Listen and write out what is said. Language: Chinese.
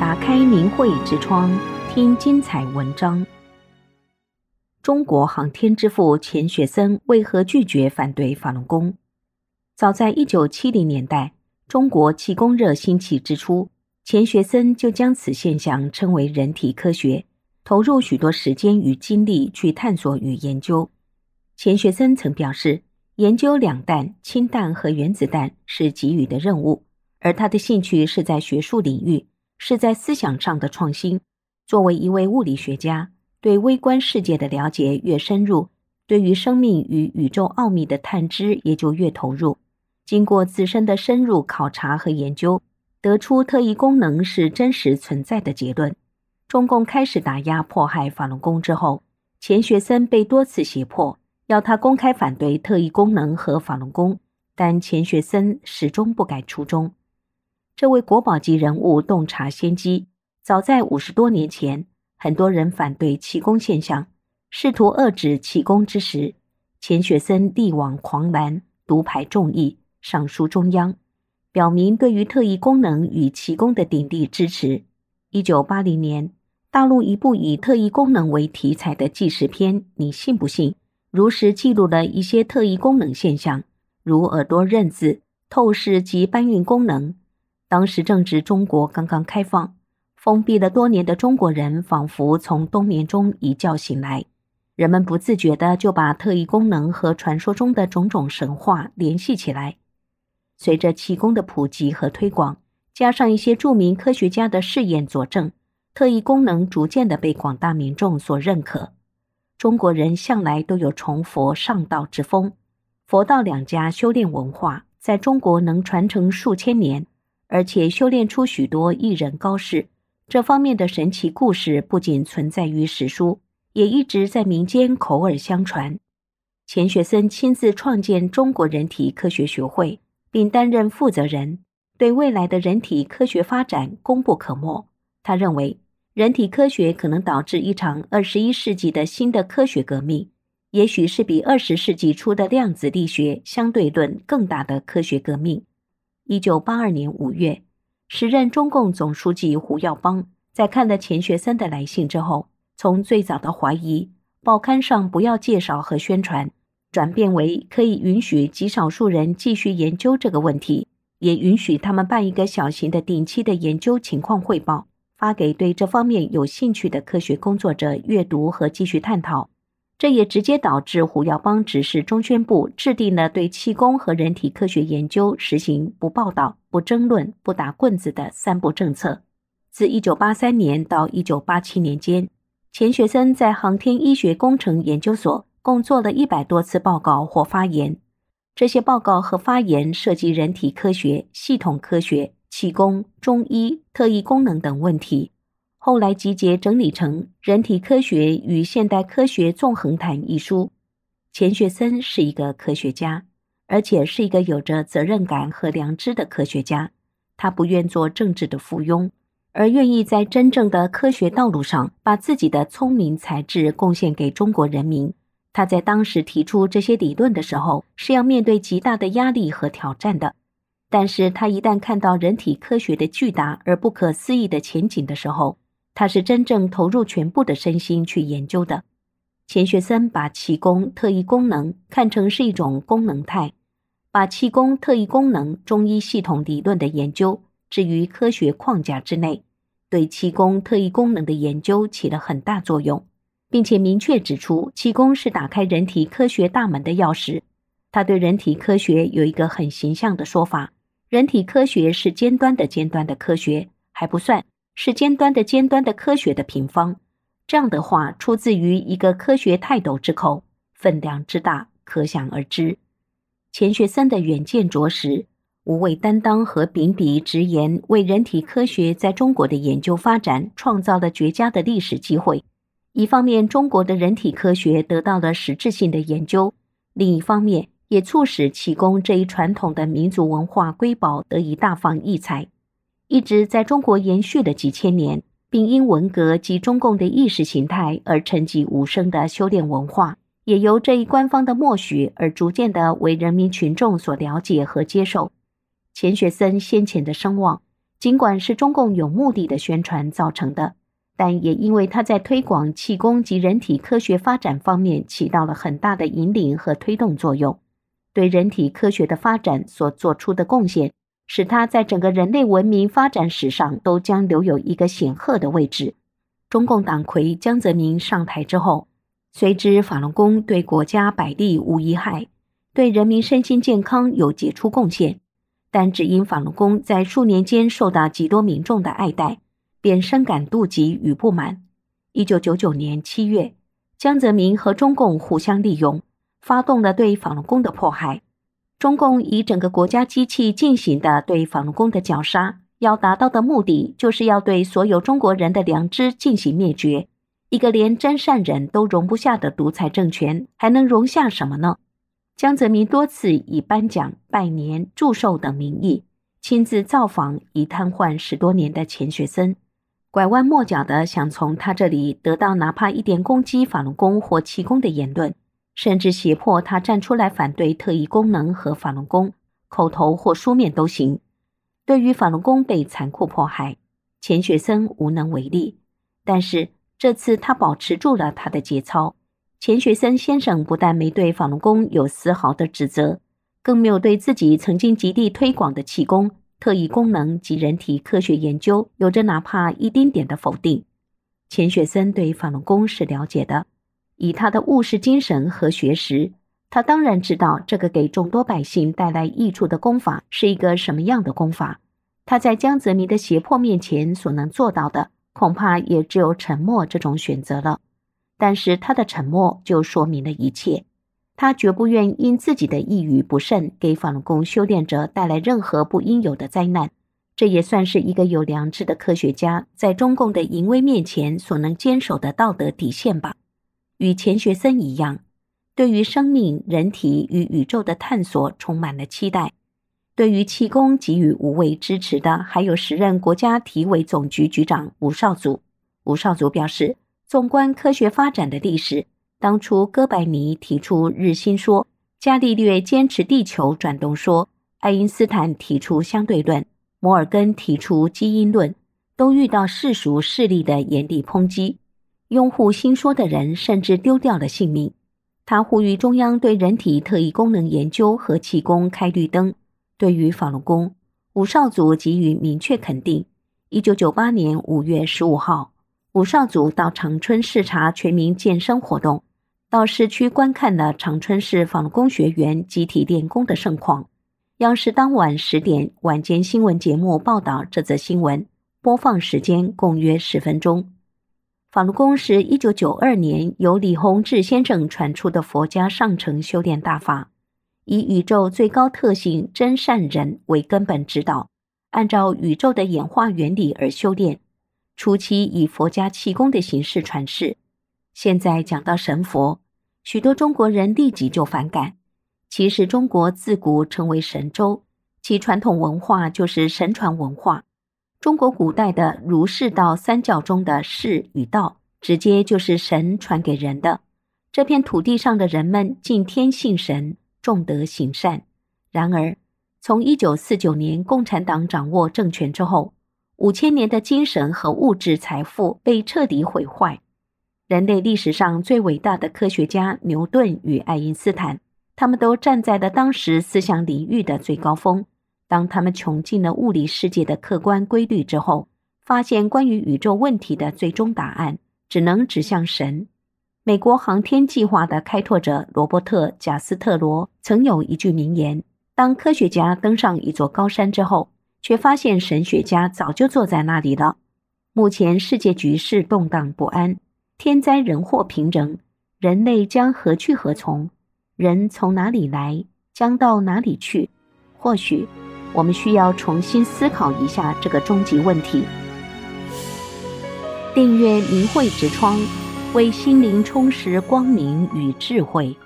打开明慧之窗，听精彩文章。中国航天之父钱学森为何拒绝反对法轮功？早在一九七零年代，中国气功热兴起之初，钱学森就将此现象称为人体科学，投入许多时间与精力去探索与研究。钱学森曾表示，研究两弹、氢弹和原子弹是给予的任务，而他的兴趣是在学术领域，是在思想上的创新。作为一位物理学家，对微观世界的了解越深入，对于生命与宇宙奥秘的探知也就越投入。经过自身的深入考察和研究，得出特异功能是真实存在的结论。中共开始打压迫害法轮功之后，钱学森被多次胁迫。要他公开反对特异功能和法轮功，但钱学森始终不改初衷。这位国宝级人物洞察先机，早在五十多年前，很多人反对气功现象，试图遏制气功之时，钱学森力挽狂澜，独排众议，上书中央，表明对于特异功能与气功的鼎力支持。一九八零年，大陆一部以特异功能为题材的纪实片《你信不信》。如实记录了一些特异功能现象，如耳朵认字、透视及搬运功能。当时正值中国刚刚开放，封闭了多年的中国人仿佛从冬眠中一觉醒来，人们不自觉的就把特异功能和传说中的种种神话联系起来。随着气功的普及和推广，加上一些著名科学家的试验佐证，特异功能逐渐的被广大民众所认可。中国人向来都有崇佛尚道之风，佛道两家修炼文化在中国能传承数千年，而且修炼出许多艺人高士。这方面的神奇故事不仅存在于史书，也一直在民间口耳相传。钱学森亲自创建中国人体科学学会，并担任负责人，对未来的人体科学发展功不可没。他认为，人体科学可能导致一场二十一世纪的新的科学革命，也许是比二十世纪初的量子力学相对论更大的科学革命。一九八二年五月，时任中共总书记胡耀邦在看了钱学森的来信之后，从最早的怀疑报刊上不要介绍和宣传，转变为可以允许极少数人继续研究这个问题，也允许他们办一个小型的定期的研究情况汇报。发给对这方面有兴趣的科学工作者阅读和继续探讨，这也直接导致胡耀邦指示中宣部制定了对气功和人体科学研究实行不报道、不争论、不打棍子的三不政策。自1983年到1987年间，钱学森在航天医学工程研究所共做了一百多次报告或发言，这些报告和发言涉及人体科学、系统科学。气功、中医、特异功能等问题，后来集结整理成《人体科学与现代科学纵横谈》一书。钱学森是一个科学家，而且是一个有着责任感和良知的科学家。他不愿做政治的附庸，而愿意在真正的科学道路上把自己的聪明才智贡献给中国人民。他在当时提出这些理论的时候，是要面对极大的压力和挑战的。但是他一旦看到人体科学的巨大而不可思议的前景的时候，他是真正投入全部的身心去研究的。钱学森把气功特异功能看成是一种功能态，把气功特异功能中医系统理论的研究置于科学框架之内，对气功特异功能的研究起了很大作用，并且明确指出气功是打开人体科学大门的钥匙。他对人体科学有一个很形象的说法。人体科学是尖端的尖端的科学，还不算是尖端的尖端的科学的平方。这样的话出自于一个科学泰斗之口，分量之大可想而知。钱学森的远见卓识、无畏担当和秉笔直言，为人体科学在中国的研究发展创造了绝佳的历史机会。一方面，中国的人体科学得到了实质性的研究；另一方面，也促使气功这一传统的民族文化瑰宝得以大放异彩，一直在中国延续了几千年，并因文革及中共的意识形态而沉寂无声的修炼文化，也由这一官方的默许而逐渐的为人民群众所了解和接受。钱学森先前的声望，尽管是中共有目的的宣传造成的，但也因为他在推广气功及人体科学发展方面起到了很大的引领和推动作用，对人体科学的发展所做出的贡献，使他在整个人类文明发展史上都将留有一个显赫的位置。中共党魁江泽民上台之后，虽知法轮功对国家百利无一害，对人民身心健康有杰出贡献。但只因法轮功在数年间受到极多民众的爱戴，便深感妒忌与不满。一九九九年七月，江泽民和中共互相利用，发动了对法轮功的迫害。中共以整个国家机器进行的对法轮功的绞杀，要达到的目的，就是要对所有中国人的良知进行灭绝。一个连真善忍都容不下的独裁政权，还能容下什么呢？江泽民多次以颁奖、拜年、祝寿等名义，亲自造访已瘫痪十多年的钱学森，拐弯抹角地想从他这里得到哪怕一点攻击法轮功或气功的言论，甚至胁迫他站出来反对特异功能和法轮功，口头或书面都行。对于法轮功被残酷迫害，钱学森无能为力，但是这次他保持住了他的节操。钱学森先生不但没对法轮功有丝毫的指责，更没有对自己曾经极力推广的气功、特异功能及人体科学研究有着哪怕一丁点的否定。钱学森对法轮功是了解的，以他的务实精神和学识，他当然知道这个给众多百姓带来益处的功法是一个什么样的功法。他在江泽民的胁迫面前所能做到的，恐怕也只有沉默这种选择了。但是他的沉默就说明了一切，他绝不愿因自己的一语不慎给法轮功修炼者带来任何不应有的灾难。这也算是一个有良知的科学家在中共的淫威面前所能坚守的道德底线吧。与钱学森一样，对于生命、人体与宇宙的探索充满了期待。对于气功给予无畏支持的，还有时任国家体委总局局长吴少祖。吴少祖表示。纵观科学发展的历史，当初哥白尼提出日心说，伽利略坚持地球转动说，爱因斯坦提出相对论，摩尔根提出基因论，都遇到世俗势力的严厉抨击。拥护新说的人甚至丢掉了性命。他呼吁中央对人体特异功能研究和气功开绿灯。对于法轮功，武少祖给予明确肯定。一九九八年五月十五号。武少祖到长春视察全民健身活动，到市区观看了长春市法轮功学员集体练功的盛况。央视当晚十点晚间新闻节目报道这则新闻，播放时间共约十分钟。法轮功是一九九二年由李洪志先生传出的佛家上乘修炼大法，以宇宙最高特性真善人为根本指导，按照宇宙的演化原理而修炼。初期以佛家气功的形式传世，现在讲到神佛，许多中国人立即就反感。其实中国自古称为神州，其传统文化就是神传文化。中国古代的儒释道三教中的释与道，直接就是神传给人的。这片土地上的人们敬天信神，重德行善。然而，从一九四九年共产党掌握政权之后，五千年的精神和物质财富被彻底毁坏。人类历史上最伟大的科学家牛顿与爱因斯坦，他们都站在了当时思想领域的最高峰。当他们穷尽了物理世界的客观规律之后，发现关于宇宙问题的最终答案只能指向神。美国航天计划的开拓者罗伯特·贾斯特罗曾有一句名言：“当科学家登上一座高山之后。”却发现神学家早就坐在那里了。目前世界局势动荡不安，天灾人祸频仍，人类将何去何从？人从哪里来，将到哪里去？或许我们需要重新思考一下这个终极问题。订阅明慧之窗，为心灵充实光明与智慧。